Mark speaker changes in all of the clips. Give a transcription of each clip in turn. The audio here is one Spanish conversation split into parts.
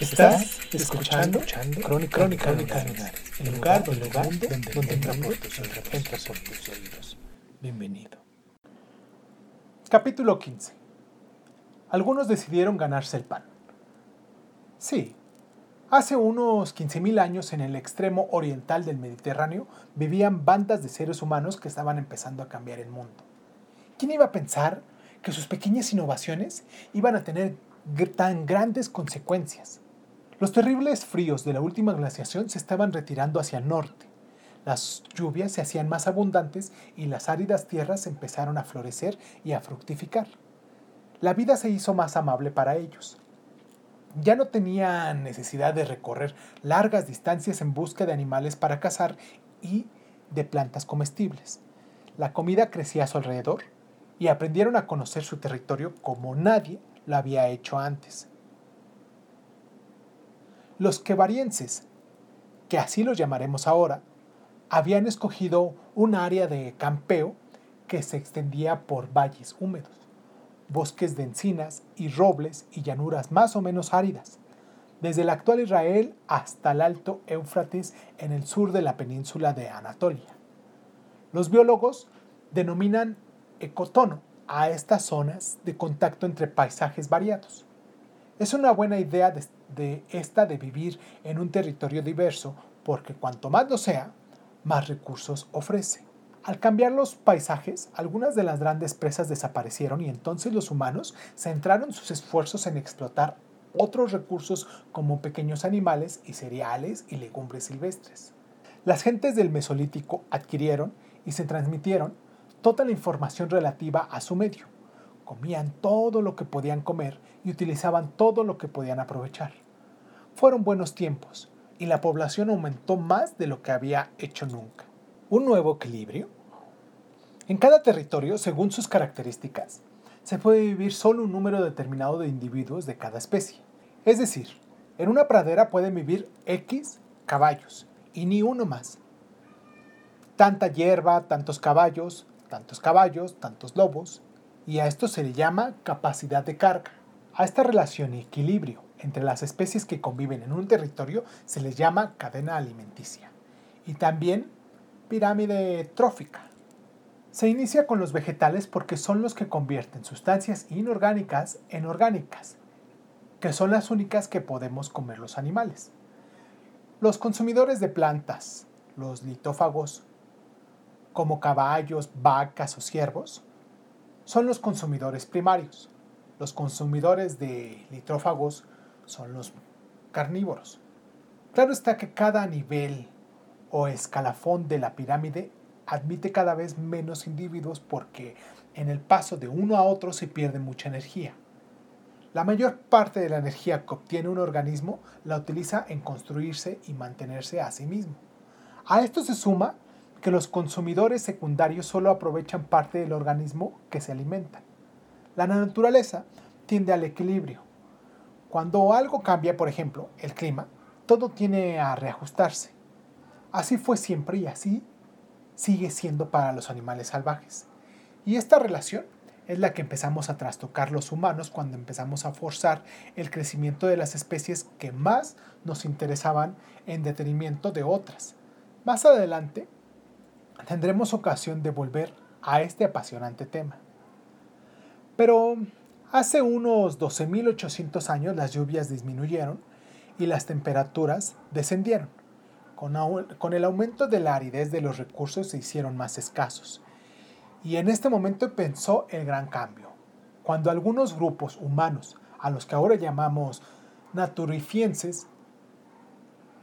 Speaker 1: Estás escuchando, Crónica, Crónica, el lugar, el lugar donde, donde entra por tus oídos. Bienvenido. Capítulo 15. Algunos decidieron ganarse el pan. Sí, hace unos 15.000 años en el extremo oriental del Mediterráneo vivían bandas de seres humanos que estaban empezando a cambiar el mundo. ¿Quién iba a pensar que sus pequeñas innovaciones iban a tener tan grandes consecuencias? Los terribles fríos de la última glaciación se estaban retirando hacia el norte. Las lluvias se hacían más abundantes y las áridas tierras empezaron a florecer y a fructificar. La vida se hizo más amable para ellos. Ya no tenían necesidad de recorrer largas distancias en busca de animales para cazar y de plantas comestibles. La comida crecía a su alrededor y aprendieron a conocer su territorio como nadie lo había hecho antes. Los quevarienses, que así los llamaremos ahora, habían escogido un área de campeo que se extendía por valles húmedos, bosques de encinas y robles y llanuras más o menos áridas, desde el actual Israel hasta el alto Éufrates en el sur de la península de Anatolia. Los biólogos denominan ecotono a estas zonas de contacto entre paisajes variados. Es una buena idea de, esta de vivir en un territorio diverso porque cuanto más lo sea, más recursos ofrece. Al cambiar los paisajes, algunas de las grandes presas desaparecieron y entonces los humanos centraron sus esfuerzos en explotar otros recursos como pequeños animales y cereales y legumbres silvestres. Las gentes del Mesolítico adquirieron y se transmitieron toda la información relativa a su medio comían todo lo que podían comer y utilizaban todo lo que podían aprovechar. Fueron buenos tiempos y la población aumentó más de lo que había hecho nunca. Un nuevo equilibrio. En cada territorio, según sus características, se puede vivir solo un número determinado de individuos de cada especie. Es decir, en una pradera pueden vivir X caballos y ni uno más. Tanta hierba, tantos caballos, tantos caballos, tantos lobos, y a esto se le llama capacidad de carga. A esta relación y equilibrio entre las especies que conviven en un territorio se les llama cadena alimenticia y también pirámide trófica. Se inicia con los vegetales porque son los que convierten sustancias inorgánicas en orgánicas, que son las únicas que podemos comer los animales. Los consumidores de plantas, los litófagos, como caballos, vacas o ciervos, son los consumidores primarios. Los consumidores de litrófagos son los carnívoros. Claro está que cada nivel o escalafón de la pirámide admite cada vez menos individuos porque en el paso de uno a otro se pierde mucha energía. La mayor parte de la energía que obtiene un organismo la utiliza en construirse y mantenerse a sí mismo. A esto se suma que los consumidores secundarios solo aprovechan parte del organismo que se alimenta. La naturaleza tiende al equilibrio. Cuando algo cambia, por ejemplo, el clima, todo tiene a reajustarse. Así fue siempre y así sigue siendo para los animales salvajes. Y esta relación es la que empezamos a trastocar los humanos cuando empezamos a forzar el crecimiento de las especies que más nos interesaban en detenimiento de otras. Más adelante tendremos ocasión de volver a este apasionante tema. Pero hace unos 12.800 años las lluvias disminuyeron y las temperaturas descendieron. Con, el aumento de la aridez de los recursos se hicieron más escasos. Y en este momento pensó el gran cambio, cuando algunos grupos humanos, a los que ahora llamamos naturifienses,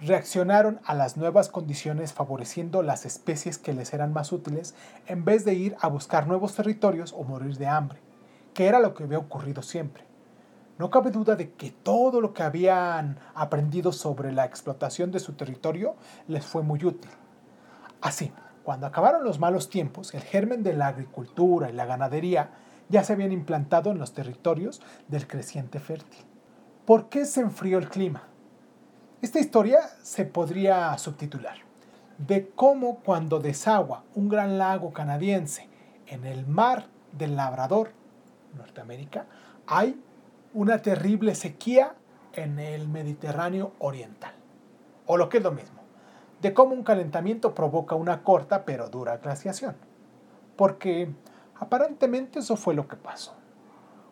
Speaker 1: reaccionaron a las nuevas condiciones favoreciendo las especies que les eran más útiles en vez de ir a buscar nuevos territorios o morir de hambre. que era lo que había ocurrido siempre. No cabe duda de que todo lo que habían aprendido sobre la explotación de su territorio les fue muy útil. Así, cuando acabaron los malos tiempos, el germen de la agricultura y la ganadería ya se habían implantado en los territorios del creciente fértil. ¿Por qué se enfrió el clima? Esta historia se podría subtitular de cómo cuando desagua un gran lago canadiense en el mar del Labrador, Norteamérica, hay una terrible sequía en el Mediterráneo Oriental. O lo que es lo mismo, de cómo un calentamiento provoca una corta pero dura glaciación. Porque aparentemente eso fue lo que pasó.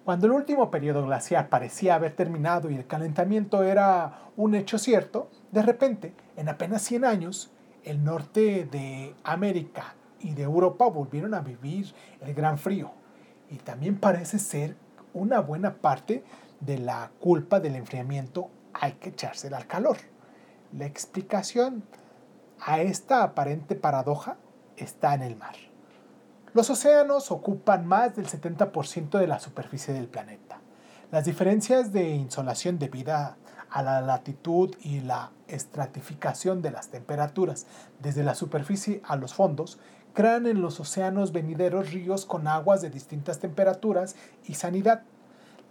Speaker 1: Cuando el último periodo glacial parecía haber terminado y el calentamiento era un hecho cierto, de repente, en apenas 100 años, el norte de América y de Europa volvieron a vivir el gran frío. Y también parece ser una buena parte de la culpa del enfriamiento hay que echársela al calor. La explicación a esta aparente paradoja está en el mar. Los océanos ocupan más del 70% de la superficie del planeta. Las diferencias de insolación debidas a la latitud y la estratificación de las temperaturas desde la superficie a los fondos crean en los océanos venideros ríos con aguas de distintas temperaturas y sanidad.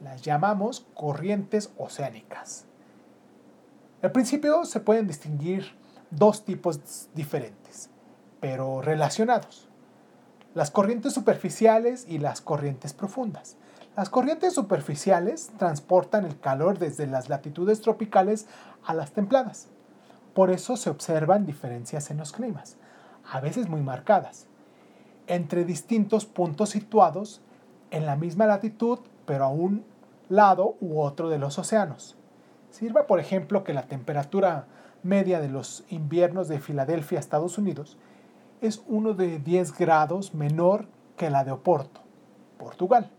Speaker 1: Las llamamos corrientes oceánicas. Al principio se pueden distinguir dos tipos diferentes, pero relacionados. Las corrientes superficiales y las corrientes profundas. Las corrientes superficiales transportan el calor desde las latitudes tropicales a las templadas. Por eso se observan diferencias en los climas, a veces muy marcadas, entre distintos puntos situados en la misma latitud, pero a un lado u otro de los océanos. Sirva, por ejemplo, que la temperatura media de los inviernos de Filadelfia, Estados Unidos, es uno de 10 grados menor que la de Oporto, Portugal.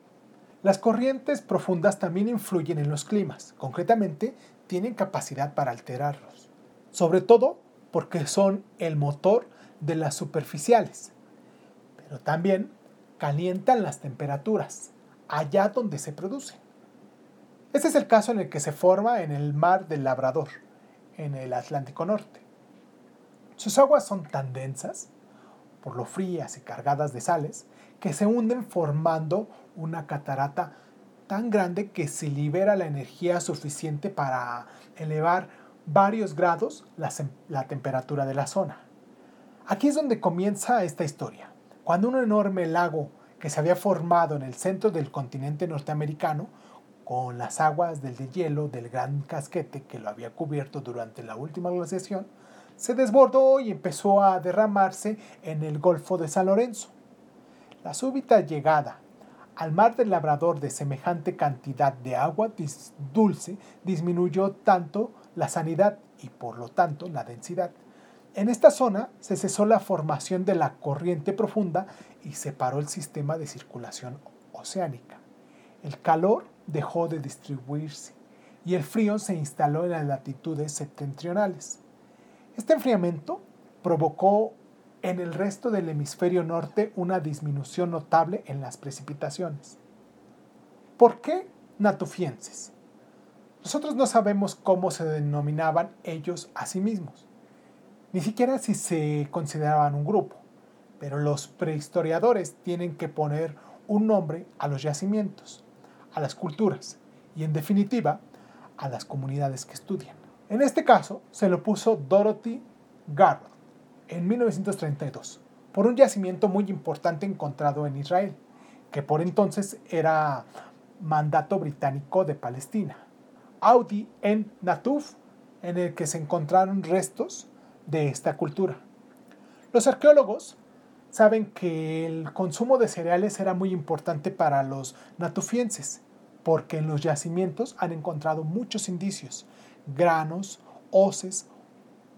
Speaker 1: Las corrientes profundas también influyen en los climas, concretamente tienen capacidad para alterarlos, sobre todo porque son el motor de las superficiales, pero también calientan las temperaturas allá donde se producen. Este es el caso en el que se forma en el mar del Labrador, en el Atlántico Norte. Sus aguas son tan densas, por lo frías y cargadas de sales, que se hunden formando una catarata tan grande que se libera la energía suficiente para elevar varios grados la, la, temperatura de la zona. Aquí es donde comienza esta historia. Cuando un enorme lago que se había formado en el centro del continente norteamericano, con las aguas del hielo del gran casquete que lo había cubierto durante la última glaciación, se desbordó y empezó a derramarse en el Golfo de San Lorenzo. La súbita llegada al mar del Labrador de semejante cantidad de agua dulce disminuyó tanto la sanidad y por lo tanto la densidad. En esta zona se cesó la formación de la corriente profunda y se paró el sistema de circulación oceánica. El calor dejó de distribuirse y el frío se instaló en las latitudes septentrionales. Este enfriamiento provocó en el resto del hemisferio norte una disminución notable en las precipitaciones. ¿Por qué natufienses? Nosotros no sabemos cómo se denominaban ellos a sí mismos, ni siquiera si se consideraban un grupo, pero los prehistoriadores tienen que poner un nombre a los yacimientos, a las culturas y en definitiva a las comunidades que estudian. En este caso se lo puso Dorothy Garrett en 1932 por un yacimiento muy importante encontrado en Israel, que por entonces era mandato británico de Palestina. Audi en Natuf, en el que se encontraron restos de esta cultura. Los arqueólogos saben que el consumo de cereales era muy importante para los natufienses, porque en los yacimientos han encontrado muchos indicios, granos, hoces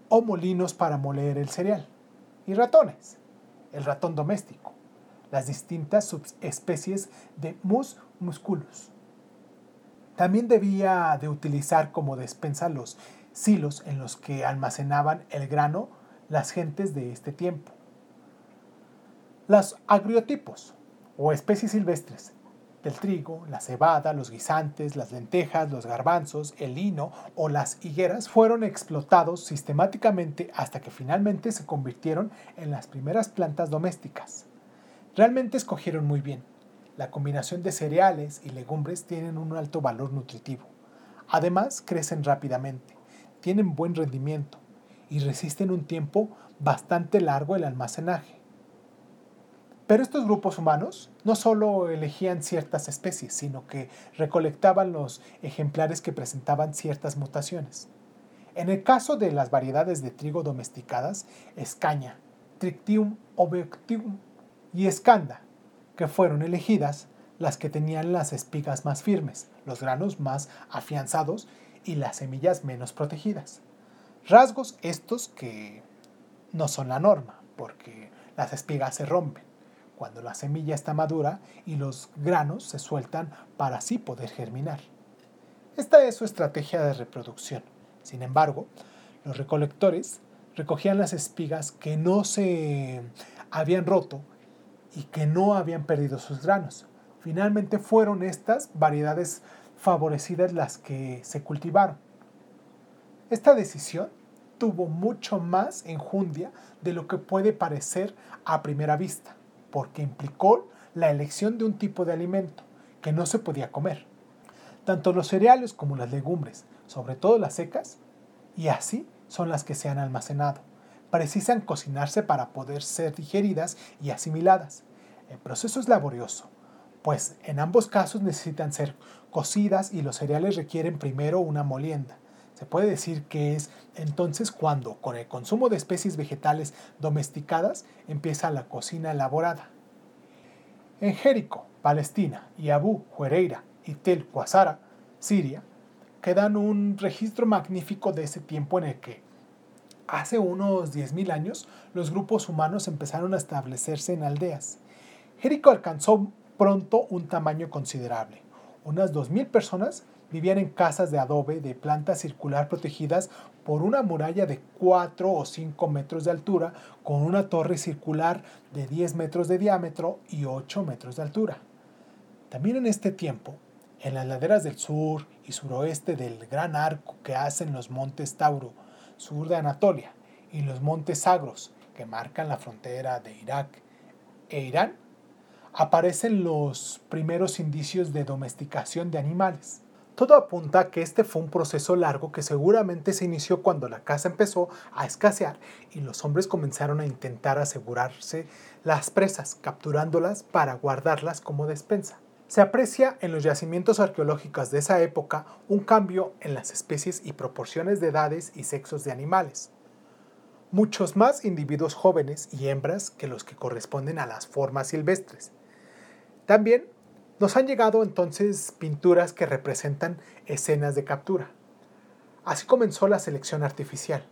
Speaker 1: o molinos para moler el cereal. Y ratones, el ratón doméstico, las distintas subespecies de Mus musculus. También debía de utilizar como despensa los silos en los que almacenaban el grano las gentes de este tiempo. Los agriotipos o especies silvestres del trigo, la cebada, los guisantes, las lentejas, los garbanzos, el lino o las higueras fueron explotados sistemáticamente hasta que finalmente se convirtieron en las primeras plantas domésticas. Realmente escogieron muy bien. La combinación de cereales y legumbres tienen un alto valor nutritivo. Además, crecen rápidamente, tienen buen rendimiento y resisten un tiempo bastante largo el almacenaje. Pero estos grupos humanos no solo elegían ciertas especies, sino que recolectaban los ejemplares que presentaban ciertas mutaciones. En el caso de las variedades de trigo domesticadas, escaña, trictium obeoctium y escanda, que fueron elegidas las que tenían las espigas más firmes, los granos más afianzados y las semillas menos protegidas. Rasgos estos que no son la norma, porque las espigas se rompen cuando la semilla está madura y los granos se sueltan para así poder germinar. Esta es su estrategia de reproducción. Sin embargo, los recolectores recogían las espigas que no se habían roto y que no habían perdido sus granos. Finalmente fueron estas variedades favorecidas las que se cultivaron. Esta decisión tuvo mucho más enjundia de lo que puede parecer a primera vista porque implicó la elección de un tipo de alimento que no se podía comer. Tanto los cereales como las legumbres, sobre todo las secas, y así son las que se han almacenado. Precisan cocinarse para poder ser digeridas y asimiladas. El proceso es laborioso, pues en ambos casos necesitan ser cocidas y los cereales requieren primero una molienda. Se puede decir que es entonces cuando, con el consumo de especies vegetales domesticadas, empieza la cocina elaborada. En Jericó, Palestina, y Abu Juereira y Tel Quasara, Siria, quedan un registro magnífico de ese tiempo en el que, hace unos 10.000 años, los grupos humanos empezaron a establecerse en aldeas. Jericó alcanzó pronto un tamaño considerable. Unas 2.000 personas vivían en casas de adobe de planta circular protegidas por una muralla de 4 o 5 metros de altura con una torre circular de 10 metros de diámetro y 8 metros de altura. También en este tiempo, en las laderas del sur y suroeste del gran arco que hacen los montes Tauro, sur de Anatolia, y los montes Sagros, que marcan la frontera de Irak e Irán, aparecen los primeros indicios de domesticación de animales. Todo apunta a que este fue un proceso largo que seguramente se inició cuando la caza empezó a escasear y los hombres comenzaron a intentar asegurarse las presas, capturándolas para guardarlas como despensa. Se aprecia en los yacimientos arqueológicos de esa época un cambio en las especies y proporciones de edades y sexos de animales. Muchos más individuos jóvenes y hembras que los que corresponden a las formas silvestres. También nos han llegado entonces pinturas que representan escenas de captura. Así comenzó la selección artificial,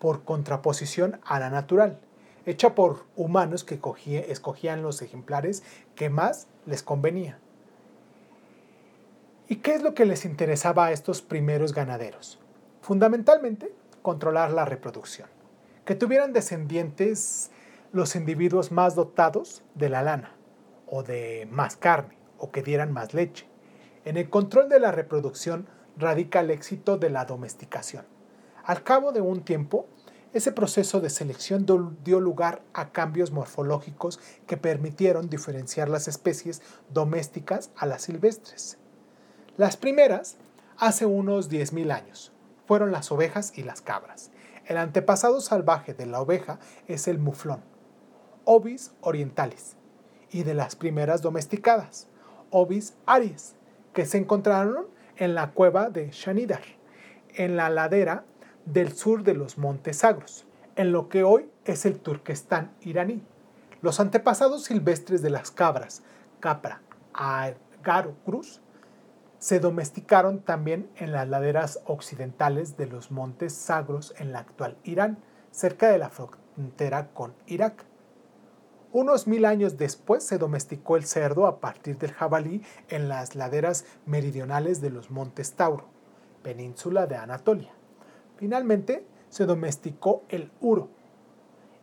Speaker 1: por contraposición a la natural, hecha por humanos que escogían los ejemplares que más les convenía. ¿Y qué es lo que les interesaba a estos primeros ganaderos? Fundamentalmente, controlar la reproducción, que tuvieran descendientes los individuos más dotados de la lana o de más carne o que dieran más leche. En el control de la reproducción radica el éxito de la domesticación. Al cabo de un tiempo, ese proceso de selección dio lugar a cambios morfológicos que permitieron diferenciar las especies domésticas a las silvestres. Las primeras, hace unos 10.000 años, fueron las ovejas y las cabras. El antepasado salvaje de la oveja es el muflón, Ovis orientalis, y de las primeras domesticadas, Ovis aries, que se encontraron en la cueva de Shanidar, en la ladera del sur de los Montes Sagros, en lo que hoy es el Turquestán iraní. Los antepasados silvestres de las cabras, capra, agaro, cruz, se domesticaron también en las laderas occidentales de los montes Sagros en la actual Irán, cerca de la frontera con Irak. Unos mil años después se domesticó el cerdo a partir del jabalí en las laderas meridionales de los montes Tauro, península de Anatolia. Finalmente se domesticó el uro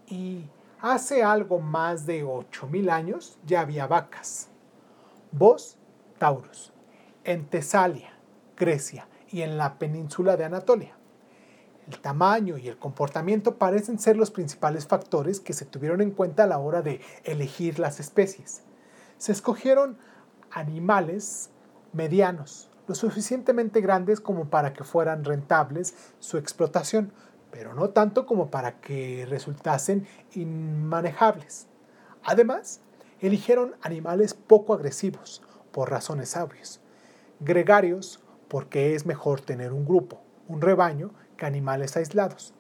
Speaker 1: y hace algo más de mil años ya había vacas. Vos Taurus, en Tesalia, Grecia y en la península de Anatolia. El tamaño y el comportamiento parecen ser los principales factores que se tuvieron en cuenta a la hora de elegir las especies. Se escogieron animales medianos, lo suficientemente grandes como para que fueran rentables su explotación, pero no tanto como para que resultasen inmanejables. Además, eligieron animales poco agresivos, por razones obvias. Gregarios, porque es mejor tener un grupo, un rebaño, que animales aislados.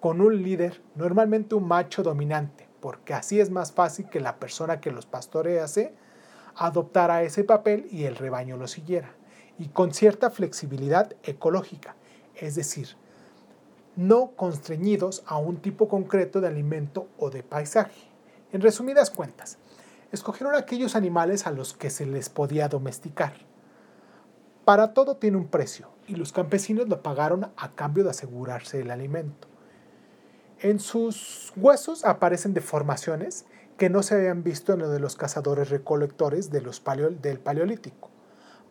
Speaker 1: Con un líder, normalmente un macho dominante, porque así es más fácil que la persona que los pastorease adoptara ese papel y el rebaño lo siguiera. Y con cierta flexibilidad ecológica, es decir, no constreñidos a un tipo concreto de alimento o de paisaje. En resumidas cuentas, escogieron aquellos animales a los que se les podía domesticar. Para todo tiene un precio y los campesinos lo pagaron a cambio de asegurarse el alimento. En sus huesos aparecen deformaciones que no se habían visto en lo de los cazadores recolectores del Paleolítico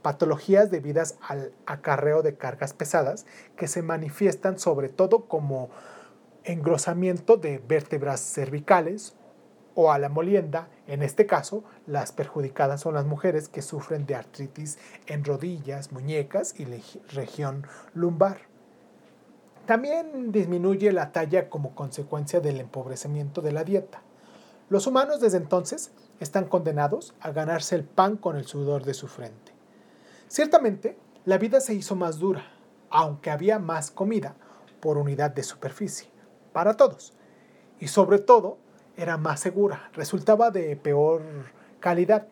Speaker 1: patologías debidas al acarreo de cargas pesadas que se manifiestan sobre todo como engrosamiento de vértebras cervicales o a la molienda, en este caso las perjudicadas son las mujeres que sufren de artritis en rodillas, muñecas y región lumbar. También disminuye la talla como consecuencia del empobrecimiento de la dieta. Los humanos desde entonces están condenados a ganarse el pan con el sudor de su frente. Ciertamente, la vida se hizo más dura, aunque había más comida por unidad de superficie, para todos. Y sobre todo, era más segura, resultaba de peor calidad.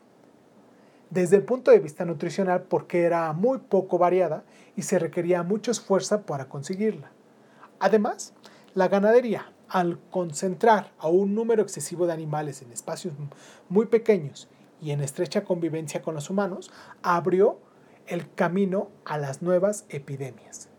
Speaker 1: Desde el punto de vista nutricional, porque era muy poco variada y se requería mucho esfuerzo para conseguirla. Además, la ganadería, al concentrar a un número excesivo de animales en espacios muy pequeños y en estrecha convivencia con los humanos, abrió el camino a las nuevas epidemias.